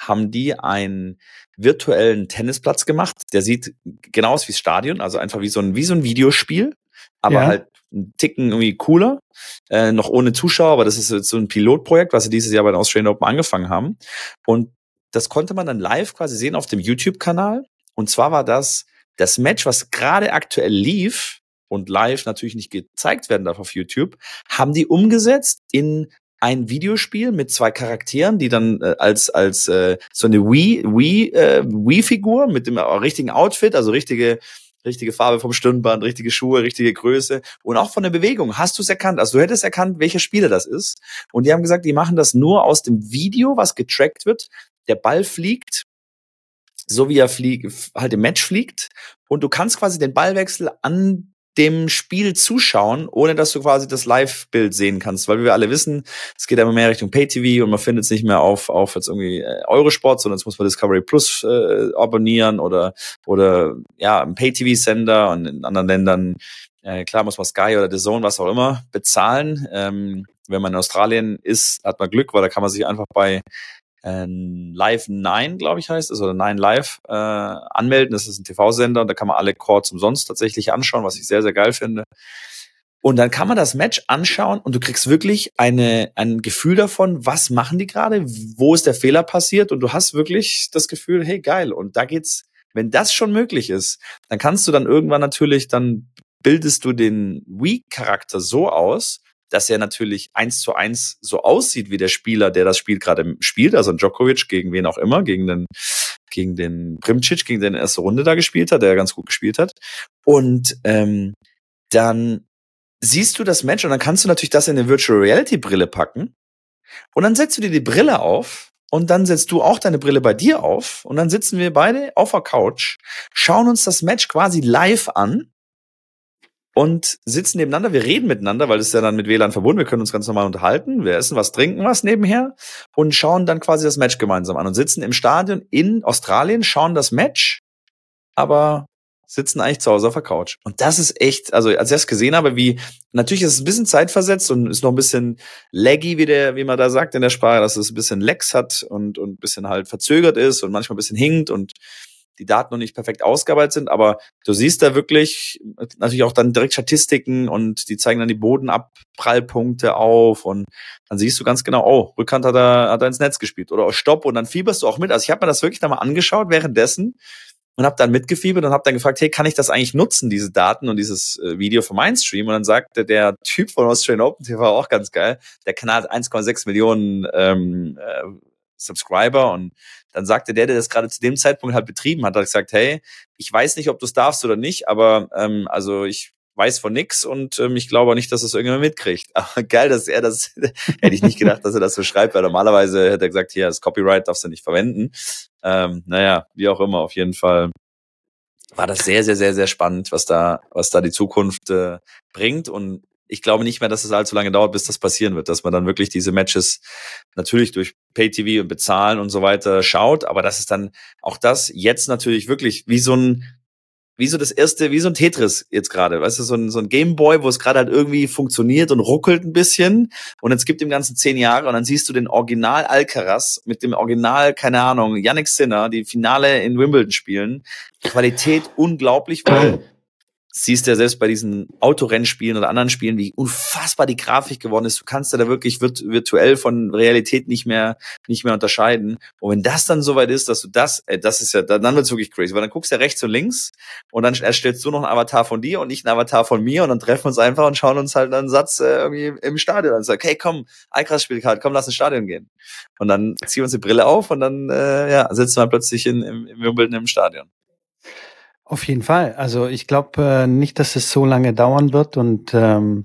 haben die einen virtuellen Tennisplatz gemacht. Der sieht genau aus wie das Stadion, also einfach wie so ein, wie so ein Videospiel, aber ja. halt ein Ticken irgendwie cooler, äh, noch ohne Zuschauer, aber das ist jetzt so ein Pilotprojekt, was sie dieses Jahr bei den Australian Open angefangen haben. Und das konnte man dann live quasi sehen auf dem YouTube-Kanal. Und zwar war das das Match, was gerade aktuell lief und live natürlich nicht gezeigt werden darf auf YouTube, haben die umgesetzt in ein Videospiel mit zwei Charakteren, die dann äh, als als äh, so eine Wii Wii äh, Wii Figur mit dem richtigen Outfit, also richtige richtige Farbe vom Stirnband, richtige Schuhe, richtige Größe und auch von der Bewegung. Hast du es erkannt? Also du hättest erkannt, welcher Spieler das ist. Und die haben gesagt, die machen das nur aus dem Video, was getrackt wird. Der Ball fliegt, so wie er fliegt, halt im Match fliegt. Und du kannst quasi den Ballwechsel an dem Spiel zuschauen, ohne dass du quasi das Live-Bild sehen kannst, weil wir alle wissen, es geht immer mehr Richtung Pay-TV und man findet es nicht mehr auf, auf jetzt irgendwie äh, Eurosport, sondern jetzt muss man Discovery Plus äh, abonnieren oder, oder ja, ein Pay-TV-Sender und in anderen Ländern, äh, klar muss man Sky oder The Zone, was auch immer, bezahlen. Ähm, wenn man in Australien ist, hat man Glück, weil da kann man sich einfach bei äh, Live 9, glaube ich, heißt es, oder 9 Live äh, anmelden. Das ist ein TV-Sender und da kann man alle Chords umsonst tatsächlich anschauen, was ich sehr, sehr geil finde. Und dann kann man das Match anschauen und du kriegst wirklich eine, ein Gefühl davon, was machen die gerade, wo ist der Fehler passiert und du hast wirklich das Gefühl, hey geil. Und da geht's, wenn das schon möglich ist, dann kannst du dann irgendwann natürlich, dann bildest du den Wii-Charakter so aus, dass er natürlich eins zu eins so aussieht wie der Spieler, der das Spiel gerade spielt, also Djokovic gegen wen auch immer, gegen den gegen den Primcic, gegen den erste Runde da gespielt hat, der ganz gut gespielt hat. Und ähm, dann siehst du das Match und dann kannst du natürlich das in eine Virtual Reality Brille packen und dann setzt du dir die Brille auf und dann setzt du auch deine Brille bei dir auf und dann sitzen wir beide auf der Couch, schauen uns das Match quasi live an und sitzen nebeneinander. Wir reden miteinander, weil es ja dann mit WLAN verbunden. Wir können uns ganz normal unterhalten. Wir essen was, trinken was nebenher und schauen dann quasi das Match gemeinsam an und sitzen im Stadion in Australien, schauen das Match, aber sitzen eigentlich zu Hause auf der Couch. Und das ist echt, also als ich das gesehen habe, wie, natürlich ist es ein bisschen zeitversetzt und ist noch ein bisschen laggy, wie der, wie man da sagt in der Sprache, dass es ein bisschen Lags hat und, und ein bisschen halt verzögert ist und manchmal ein bisschen hinkt und die Daten noch nicht perfekt ausgearbeitet sind, aber du siehst da wirklich natürlich auch dann direkt Statistiken und die zeigen dann die Bodenabprallpunkte auf und dann siehst du ganz genau, oh, Rückhand hat er, hat er ins Netz gespielt oder oh, Stopp und dann fieberst du auch mit. Also ich habe mir das wirklich da mal angeschaut währenddessen und habe dann mitgefiebert und habe dann gefragt, hey, kann ich das eigentlich nutzen, diese Daten und dieses äh, Video für meinen Stream? Und dann sagte der Typ von Australian Open TV auch ganz geil, der Kanal hat 1,6 Millionen ähm, äh, Subscriber und dann sagte der, der das gerade zu dem Zeitpunkt halt betrieben hat, hat gesagt, hey, ich weiß nicht, ob du es darfst oder nicht, aber ähm, also ich weiß von nix und ähm, ich glaube auch nicht, dass es irgendjemand mitkriegt. Aber geil, dass er das, hätte ich nicht gedacht, dass er das so schreibt, weil normalerweise hätte er gesagt, hier, das Copyright darfst du nicht verwenden. Ähm, naja, wie auch immer, auf jeden Fall war das sehr, sehr, sehr, sehr spannend, was da, was da die Zukunft äh, bringt und ich glaube nicht mehr, dass es allzu lange dauert, bis das passieren wird, dass man dann wirklich diese Matches natürlich durch Pay-TV und Bezahlen und so weiter schaut, aber das ist dann auch das jetzt natürlich wirklich wie so ein wie so das erste, wie so ein Tetris jetzt gerade, weißt du, so ein, so ein Gameboy, wo es gerade halt irgendwie funktioniert und ruckelt ein bisschen. Und jetzt gibt dem Ganzen zehn Jahre und dann siehst du den Original Alcaraz mit dem Original, keine Ahnung, Yannick Sinner, die Finale in Wimbledon spielen. Qualität unglaublich, weil siehst ja selbst bei diesen Autorennspielen oder anderen Spielen, wie unfassbar die Grafik geworden ist. Du kannst ja da wirklich virtuell von Realität nicht mehr, nicht mehr unterscheiden. Und wenn das dann soweit ist, dass du das, äh, das ist ja, dann, wird's wirklich crazy, weil dann guckst du ja rechts und links und dann erstellst du noch einen Avatar von dir und ich einen Avatar von mir und dann treffen wir uns einfach und schauen uns halt einen Satz äh, irgendwie im Stadion an und sagen, hey, komm, Alcraz spielt gerade, komm, lass ins Stadion gehen. Und dann ziehen wir uns die Brille auf und dann, äh, ja, sitzen wir plötzlich in, im, im Wimbledon im Stadion. Auf jeden Fall. Also ich glaube äh, nicht, dass es so lange dauern wird und ähm,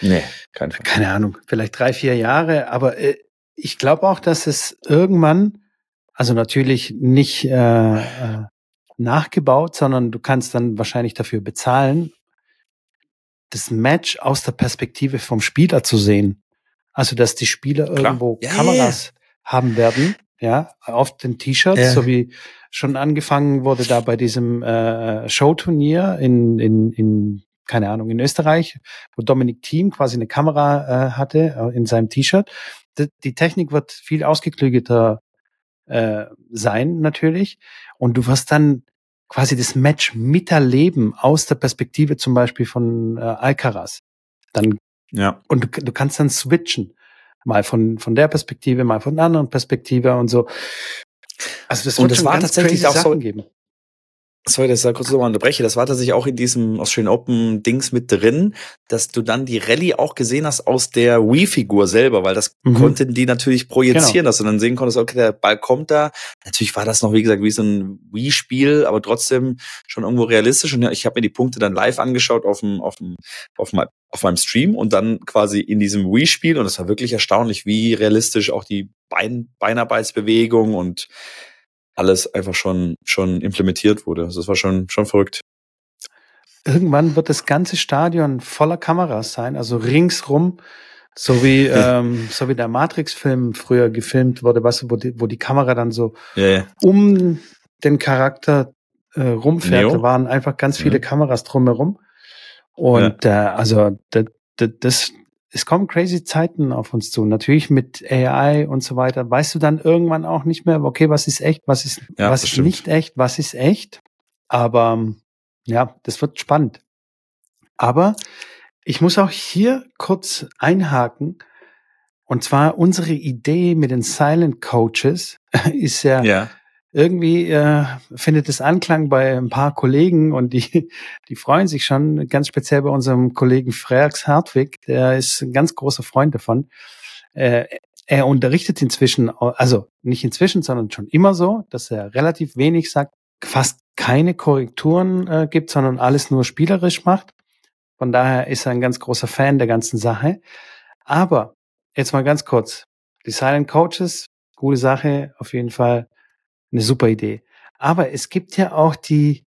nee, keine, keine Ahnung, vielleicht drei, vier Jahre. Aber äh, ich glaube auch, dass es irgendwann, also natürlich nicht äh, äh, nachgebaut, sondern du kannst dann wahrscheinlich dafür bezahlen, das Match aus der Perspektive vom Spieler zu sehen. Also dass die Spieler Klar. irgendwo ja, Kameras ja. haben werden, ja, auf den T-Shirts, ja. so wie schon angefangen wurde da bei diesem äh, Showturnier in, in, in, keine Ahnung, in Österreich, wo Dominik Thiem quasi eine Kamera äh, hatte äh, in seinem T-Shirt. Die, Technik wird viel ausgeklügelter äh, sein, natürlich. Und du wirst dann quasi das Match miterleben aus der Perspektive zum Beispiel von äh, Alcaraz. Dann, ja. Und du, du kannst dann switchen. Mal von, von der Perspektive, mal von der anderen Perspektive und so. Also das, und das war tatsächlich auch so. Geben. Sorry, dass ich da kurz nochmal unterbreche. Das war tatsächlich auch in diesem Australian Open Dings mit drin, dass du dann die Rallye auch gesehen hast aus der Wii-Figur selber, weil das mhm. konnten die natürlich projizieren, genau. dass du dann sehen konntest, okay, der Ball kommt da. Natürlich war das noch, wie gesagt, wie so ein Wii-Spiel, aber trotzdem schon irgendwo realistisch. Und ich habe mir die Punkte dann live angeschaut auf dem, auf dem, auf dem, auf meinem Stream und dann quasi in diesem Wii-Spiel. Und es war wirklich erstaunlich, wie realistisch auch die Bein, Beinarbeitsbewegung und alles einfach schon, schon implementiert wurde. Also das war schon, schon verrückt. Irgendwann wird das ganze Stadion voller Kameras sein, also ringsrum, so wie, ähm, so wie der Matrix-Film früher gefilmt wurde, weißt du, wo die, wo die Kamera dann so ja, ja. um den Charakter äh, rumfährt. Neo? Da waren einfach ganz viele ja. Kameras drumherum. Und äh, also das, das, es kommen crazy Zeiten auf uns zu. Natürlich mit AI und so weiter. Weißt du dann irgendwann auch nicht mehr, okay, was ist echt, was ist, ja, was ist nicht echt, was ist echt. Aber ja, das wird spannend. Aber Ich muss auch hier kurz einhaken. Und zwar unsere Idee mit den Silent Coaches ist ja, ja. Irgendwie äh, findet es Anklang bei ein paar Kollegen und die, die freuen sich schon, ganz speziell bei unserem Kollegen Freaks Hartwig, der ist ein ganz großer Freund davon. Äh, er unterrichtet inzwischen, also nicht inzwischen, sondern schon immer so, dass er relativ wenig sagt, fast keine Korrekturen äh, gibt, sondern alles nur spielerisch macht. Von daher ist er ein ganz großer Fan der ganzen Sache. Aber jetzt mal ganz kurz. Die Silent Coaches, gute Sache, auf jeden Fall eine super Idee. Aber es gibt ja auch die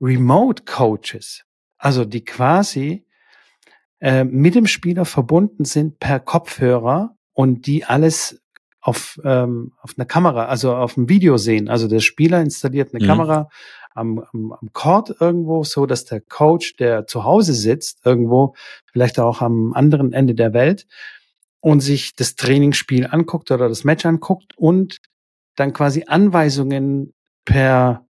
Remote Coaches, also die quasi äh, mit dem Spieler verbunden sind per Kopfhörer und die alles auf, ähm, auf einer Kamera, also auf dem Video sehen. Also der Spieler installiert eine mhm. Kamera am, am, am Court irgendwo, so dass der Coach, der zu Hause sitzt, irgendwo, vielleicht auch am anderen Ende der Welt, und sich das Trainingsspiel anguckt oder das Match anguckt und dann quasi Anweisungen per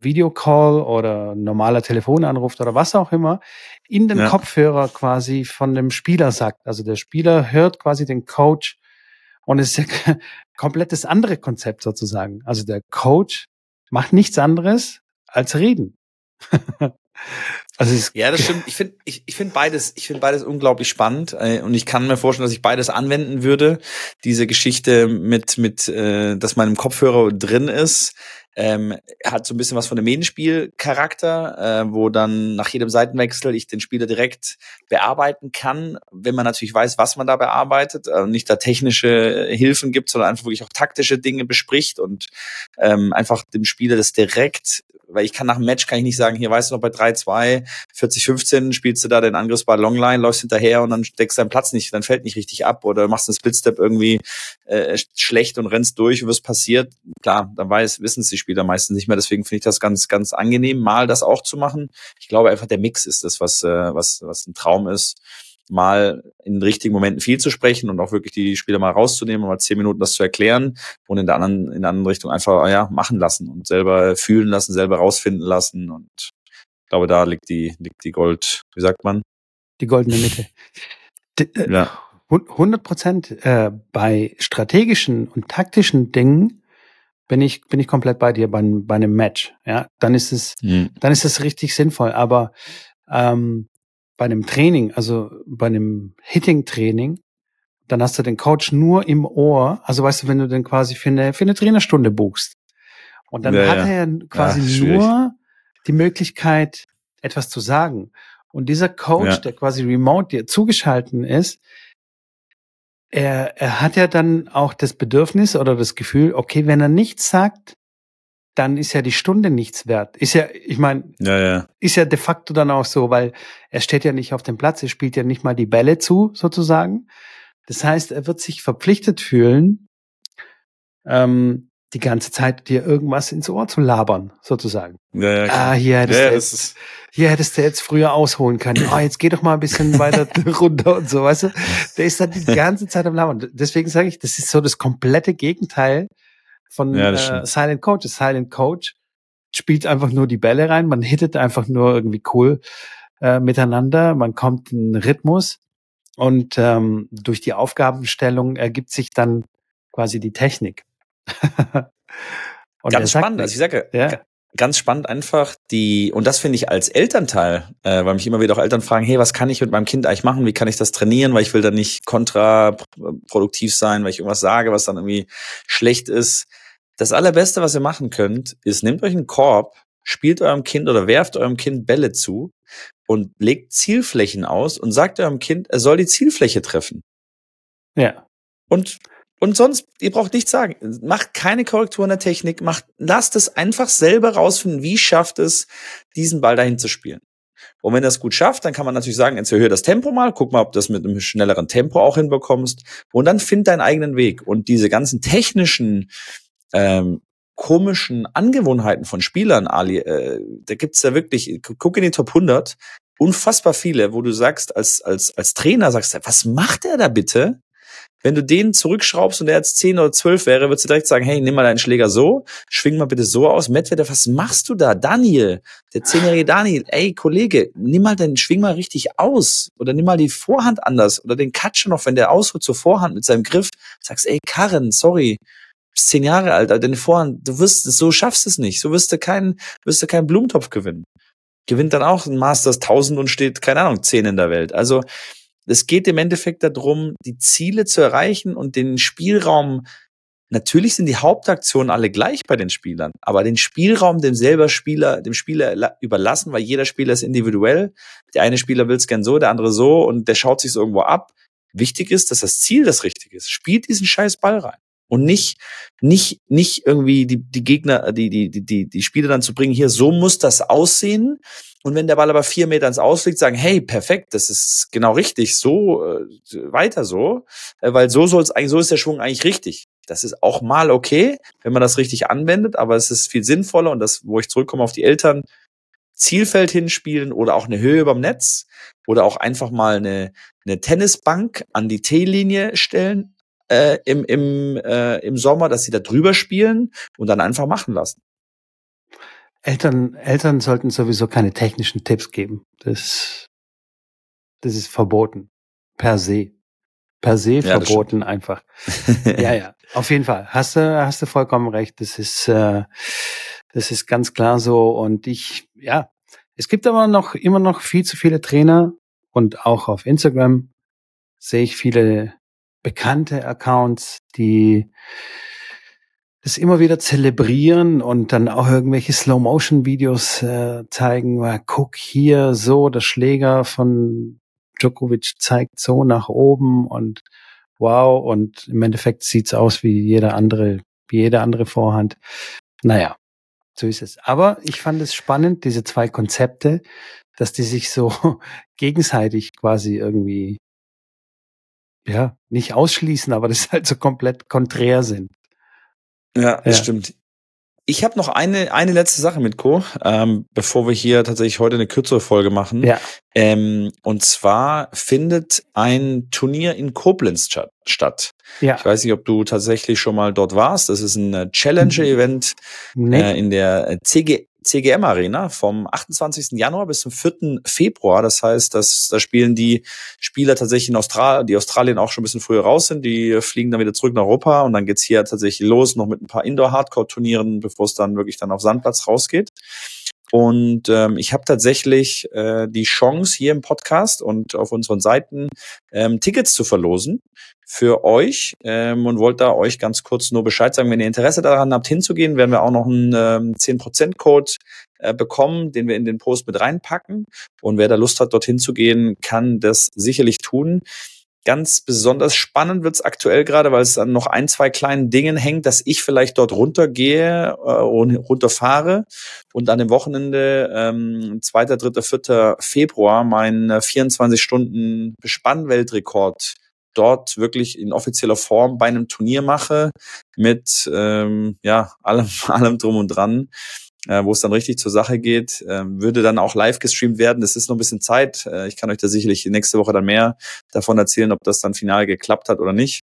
Videocall oder normaler Telefonanruf oder was auch immer in den ja. Kopfhörer quasi von dem Spieler sagt. Also der Spieler hört quasi den Coach und es ist ja komplett das andere Konzept sozusagen. Also der Coach macht nichts anderes als reden. also ja, das stimmt. Ich finde ich, ich finde beides, ich finde beides unglaublich spannend äh, und ich kann mir vorstellen, dass ich beides anwenden würde. Diese Geschichte mit mit, äh, dass man im Kopfhörer drin ist, ähm, hat so ein bisschen was von einem Medienspiel-Charakter, äh, wo dann nach jedem Seitenwechsel ich den Spieler direkt bearbeiten kann, wenn man natürlich weiß, was man da bearbeitet, äh, nicht da technische Hilfen gibt, sondern einfach wirklich auch taktische Dinge bespricht und ähm, einfach dem Spieler das direkt weil ich kann nach dem Match kann ich nicht sagen, hier weißt du noch bei 3-2, 40-15 spielst du da den Angriffsball Longline, läufst hinterher und dann deckst deinen Platz nicht, dann fällt nicht richtig ab oder machst einen Splitstep irgendwie äh, schlecht und rennst durch, was passiert. Klar, dann weiß, wissen es die Spieler meistens nicht mehr, deswegen finde ich das ganz, ganz angenehm, mal das auch zu machen. Ich glaube einfach, der Mix ist das, was, äh, was, was ein Traum ist mal in richtigen Momenten viel zu sprechen und auch wirklich die Spieler mal rauszunehmen und mal zehn Minuten das zu erklären und in der anderen, in der anderen Richtung einfach, ja, machen lassen und selber fühlen lassen, selber rausfinden lassen und ich glaube, da liegt die, liegt die Gold, wie sagt man? Die goldene Mitte. D äh, ja. 100 Prozent äh, bei strategischen und taktischen Dingen bin ich bin ich komplett bei dir bei, bei einem Match. Ja, dann ist es mhm. dann ist es richtig sinnvoll. Aber ähm, bei einem Training, also bei einem Hitting-Training, dann hast du den Coach nur im Ohr. Also weißt du, wenn du den quasi für eine, für eine Trainerstunde buchst. Und dann ja, hat er ja quasi ja, nur die Möglichkeit, etwas zu sagen. Und dieser Coach, ja. der quasi remote dir zugeschalten ist, er, er hat ja dann auch das Bedürfnis oder das Gefühl, okay, wenn er nichts sagt, dann ist ja die Stunde nichts wert. Ist ja, ich meine, ja, ja. ist ja de facto dann auch so, weil er steht ja nicht auf dem Platz, er spielt ja nicht mal die Bälle zu, sozusagen. Das heißt, er wird sich verpflichtet fühlen, ähm, die ganze Zeit dir irgendwas ins Ohr zu labern, sozusagen. Ja, ja, ah, hier hättest, ja, du jetzt, hier hättest du jetzt früher ausholen können. Ah, jetzt geh doch mal ein bisschen weiter runter und so, weißt du? Der ist dann die ganze Zeit am Labern. Deswegen sage ich, das ist so das komplette Gegenteil von ja, äh, Silent Coach. Silent Coach spielt einfach nur die Bälle rein, man hittet einfach nur irgendwie cool äh, miteinander, man kommt in Rhythmus und ähm, durch die Aufgabenstellung ergibt sich dann quasi die Technik. Ganz spannend. Also ich sage, ja ganz spannend einfach die, und das finde ich als Elternteil, äh, weil mich immer wieder auch Eltern fragen, hey, was kann ich mit meinem Kind eigentlich machen? Wie kann ich das trainieren? Weil ich will dann nicht kontraproduktiv sein, weil ich irgendwas sage, was dann irgendwie schlecht ist. Das allerbeste, was ihr machen könnt, ist, nehmt euch einen Korb, spielt eurem Kind oder werft eurem Kind Bälle zu und legt Zielflächen aus und sagt eurem Kind, er soll die Zielfläche treffen. Ja. Und und sonst, ihr braucht nichts sagen. Macht keine Korrektur in der Technik, macht, lasst es einfach selber rausfinden, wie schafft es, diesen Ball dahin zu spielen. Und wenn es gut schafft, dann kann man natürlich sagen, jetzt erhöhe das Tempo mal, guck mal, ob du das mit einem schnelleren Tempo auch hinbekommst. Und dann find deinen eigenen Weg. Und diese ganzen technischen, ähm, komischen Angewohnheiten von Spielern, Ali, äh, da gibt's ja wirklich, guck in die Top 100, unfassbar viele, wo du sagst, als, als, als Trainer sagst, was macht er da bitte? Wenn du den zurückschraubst und der jetzt 10 oder 12 wäre, würdest du direkt sagen, hey, nimm mal deinen Schläger so, schwing mal bitte so aus. Medvedev, was machst du da? Daniel, der zehnjährige Daniel, ey, Kollege, nimm mal deinen Schwing mal richtig aus. Oder nimm mal die Vorhand anders. Oder den Katsche noch, wenn der ausholt zur Vorhand mit seinem Griff. Sagst, ey, Karren, sorry, bist zehn Jahre alt, deine Vorhand, du wirst, so schaffst es nicht. So wirst du keinen, wirst du keinen Blumentopf gewinnen. Gewinnt dann auch ein Masters 1000 und steht, keine Ahnung, 10 in der Welt. Also, es geht im Endeffekt darum, die Ziele zu erreichen und den Spielraum Natürlich sind die Hauptaktionen alle gleich bei den Spielern, aber den Spielraum dem selber Spieler, dem Spieler überlassen, weil jeder Spieler ist individuell. Der eine Spieler will es gern so, der andere so und der schaut sich irgendwo ab. Wichtig ist, dass das Ziel das Richtige ist. Spielt diesen scheiß Ball rein und nicht nicht nicht irgendwie die die Gegner die die die die Spieler dann zu bringen hier so muss das aussehen. Und wenn der Ball aber vier Meter ins Ausfliegt, sagen hey perfekt das ist genau richtig so äh, weiter so. Äh, weil so soll es eigentlich so ist der Schwung eigentlich richtig. Das ist auch mal okay wenn man das richtig anwendet aber es ist viel sinnvoller und das wo ich zurückkomme auf die Eltern Zielfeld hinspielen oder auch eine Höhe beim Netz oder auch einfach mal eine, eine Tennisbank an die T-Linie stellen äh, im, im, äh, im Sommer, dass sie da drüber spielen und dann einfach machen lassen. Eltern, Eltern sollten sowieso keine technischen Tipps geben. Das, das ist verboten. Per se. Per se ja, verboten einfach. ja, ja. Auf jeden Fall. Hast du, hast du vollkommen recht. Das ist, äh, das ist ganz klar so. Und ich, ja, es gibt aber noch, immer noch viel zu viele Trainer und auch auf Instagram sehe ich viele bekannte Accounts, die das immer wieder zelebrieren und dann auch irgendwelche Slow-Motion-Videos äh, zeigen. Weil, guck hier so, der Schläger von Djokovic zeigt so nach oben und wow. Und im Endeffekt sieht's aus wie jeder andere, wie jede andere Vorhand. Naja, so ist es. Aber ich fand es spannend, diese zwei Konzepte, dass die sich so gegenseitig quasi irgendwie ja, nicht ausschließen, aber das halt so komplett konträr sind. Ja, das ja. stimmt. Ich habe noch eine, eine letzte Sache mit Co, ähm, bevor wir hier tatsächlich heute eine kürzere Folge machen. Ja. Ähm, und zwar findet ein Turnier in Koblenz statt. Ja. Ich weiß nicht, ob du tatsächlich schon mal dort warst. Das ist ein äh, Challenger-Event nee. äh, in der äh, CG, CGM Arena vom 28. Januar bis zum 4. Februar. Das heißt, dass da spielen die Spieler tatsächlich in Australien, die Australien auch schon ein bisschen früher raus sind, die fliegen dann wieder zurück nach Europa und dann geht's hier tatsächlich los, noch mit ein paar Indoor-Hardcore-Turnieren, bevor es dann wirklich dann auf Sandplatz rausgeht. Und ähm, ich habe tatsächlich äh, die Chance hier im Podcast und auf unseren Seiten ähm, Tickets zu verlosen für euch ähm, und wollte da euch ganz kurz nur Bescheid sagen, wenn ihr Interesse daran habt, hinzugehen, werden wir auch noch einen ähm, 10%-Code äh, bekommen, den wir in den Post mit reinpacken. Und wer da Lust hat, dorthin zu gehen, kann das sicherlich tun. Ganz besonders spannend wird's aktuell gerade, weil es an noch ein, zwei kleinen Dingen hängt, dass ich vielleicht dort runtergehe äh, und runterfahre und an dem Wochenende, ähm, 2., 3., 4. Februar, meinen 24 Stunden Bespannweltrekord dort wirklich in offizieller Form bei einem Turnier mache mit ähm, ja allem allem drum und dran äh, wo es dann richtig zur Sache geht, äh, würde dann auch live gestreamt werden. Das ist noch ein bisschen Zeit. Äh, ich kann euch da sicherlich nächste Woche dann mehr davon erzählen, ob das dann final geklappt hat oder nicht.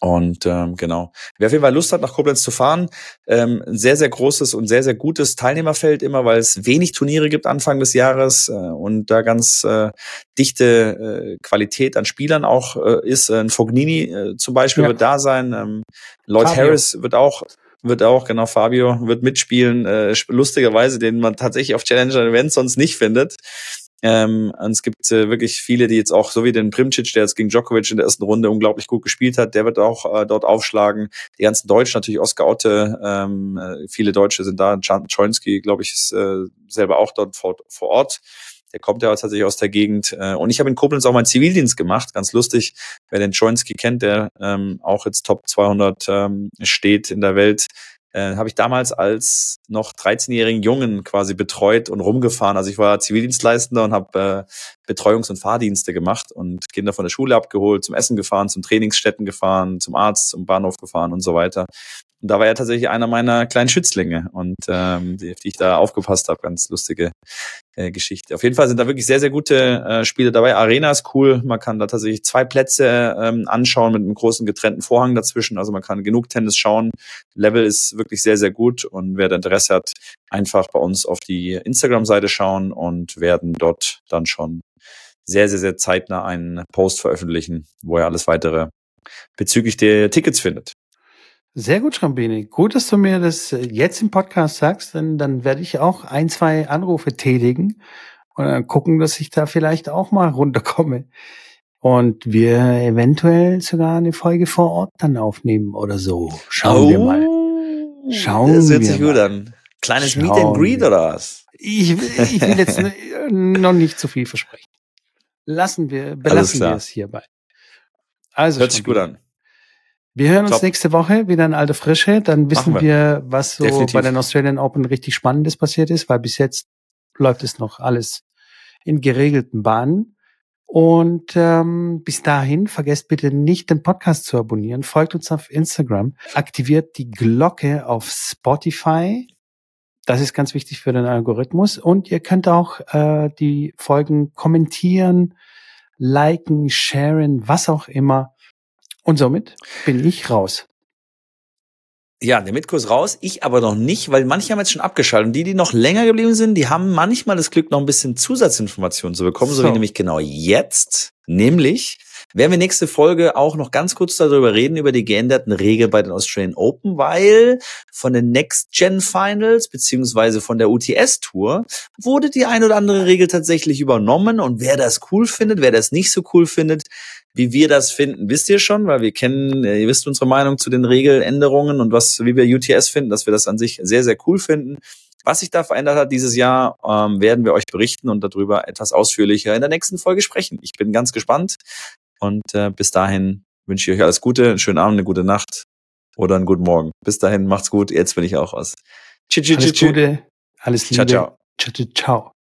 Und ähm, genau. Wer auf jeden Fall Lust hat, nach Koblenz zu fahren, ähm, ein sehr, sehr großes und sehr, sehr gutes Teilnehmerfeld immer, weil es wenig Turniere gibt Anfang des Jahres äh, und da ganz äh, dichte äh, Qualität an Spielern auch äh, ist. Ein Fognini äh, zum Beispiel ja. wird da sein. Ähm, Lloyd Fabio. Harris wird auch wird auch, genau, Fabio wird mitspielen, äh, lustigerweise, den man tatsächlich auf Challenger Events sonst nicht findet. Ähm, und es gibt äh, wirklich viele, die jetzt auch, so wie den Primcic, der jetzt gegen Djokovic in der ersten Runde unglaublich gut gespielt hat, der wird auch äh, dort aufschlagen. Die ganzen Deutschen, natürlich Oskar Otte, ähm, äh, viele Deutsche sind da. Jan Choinski, glaube ich, ist äh, selber auch dort vor, vor Ort. Der kommt ja tatsächlich aus der Gegend. Äh, und ich habe in Koblenz auch meinen Zivildienst gemacht. Ganz lustig, wer den Choinski kennt, der ähm, auch jetzt Top 200 ähm, steht in der Welt äh, habe ich damals als noch 13-jährigen Jungen quasi betreut und rumgefahren. Also ich war Zivildienstleistender und habe äh, Betreuungs- und Fahrdienste gemacht und Kinder von der Schule abgeholt, zum Essen gefahren, zum Trainingsstätten gefahren, zum Arzt, zum Bahnhof gefahren und so weiter. Und da war er tatsächlich einer meiner kleinen Schützlinge und ähm, die, die ich da aufgepasst habe. Ganz lustige äh, Geschichte. Auf jeden Fall sind da wirklich sehr, sehr gute äh, Spiele dabei. Arena ist cool. Man kann da tatsächlich zwei Plätze ähm, anschauen mit einem großen getrennten Vorhang dazwischen. Also man kann genug Tennis schauen. Level ist wirklich sehr, sehr gut. Und wer da Interesse hat, einfach bei uns auf die Instagram-Seite schauen und werden dort dann schon sehr, sehr, sehr zeitnah einen Post veröffentlichen, wo ihr alles weitere bezüglich der Tickets findet. Sehr gut, Schrambini. Gut, dass du mir das äh, jetzt im Podcast sagst, denn dann werde ich auch ein, zwei Anrufe tätigen und dann gucken, dass ich da vielleicht auch mal runterkomme. Und wir eventuell sogar eine Folge vor Ort dann aufnehmen oder so. Schauen oh, wir mal. Oh, Schauen das hört sich gut an. Kleines Schauen Meet and Greet oder was? Ich, ich will jetzt noch nicht zu viel versprechen. Lassen wir, belassen wir es hierbei. Also hört sich gut an. Wir hören uns Top. nächste Woche wieder in alte Frische. Dann wissen wir. wir. was so Definitiv. bei den Australian Open richtig Spannendes passiert ist, weil bis jetzt läuft es noch alles in geregelten Bahnen. Und ähm, bis dahin, vergesst bitte nicht, den Podcast zu abonnieren. Folgt uns auf Instagram. Aktiviert die Glocke auf Spotify. Das ist ganz wichtig für den Algorithmus. Und ihr könnt auch äh, die Folgen kommentieren, liken, sharen, was auch immer. Und somit bin ich raus. Ja, der Mitkurs raus, ich aber noch nicht, weil manche haben jetzt schon abgeschaltet. Und die, die noch länger geblieben sind, die haben manchmal das Glück, noch ein bisschen Zusatzinformationen zu bekommen, so, so wie nämlich genau jetzt. Nämlich werden wir nächste Folge auch noch ganz kurz darüber reden, über die geänderten Regeln bei den Australian Open, weil von den Next Gen Finals beziehungsweise von der UTS Tour wurde die ein oder andere Regel tatsächlich übernommen und wer das cool findet, wer das nicht so cool findet, wie wir das finden, wisst ihr schon, weil wir kennen, äh, ihr wisst unsere Meinung zu den Regeländerungen und was, wie wir UTS finden, dass wir das an sich sehr, sehr cool finden. Was sich da verändert hat dieses Jahr, ähm, werden wir euch berichten und darüber etwas ausführlicher in der nächsten Folge sprechen. Ich bin ganz gespannt und äh, bis dahin wünsche ich euch alles Gute, einen schönen Abend, eine gute Nacht oder einen guten Morgen. Bis dahin, macht's gut. Jetzt bin ich auch aus. Tschüss, tschüss, alles Gute, alles Liebe. Ciao, ciao. Ciao, ciao.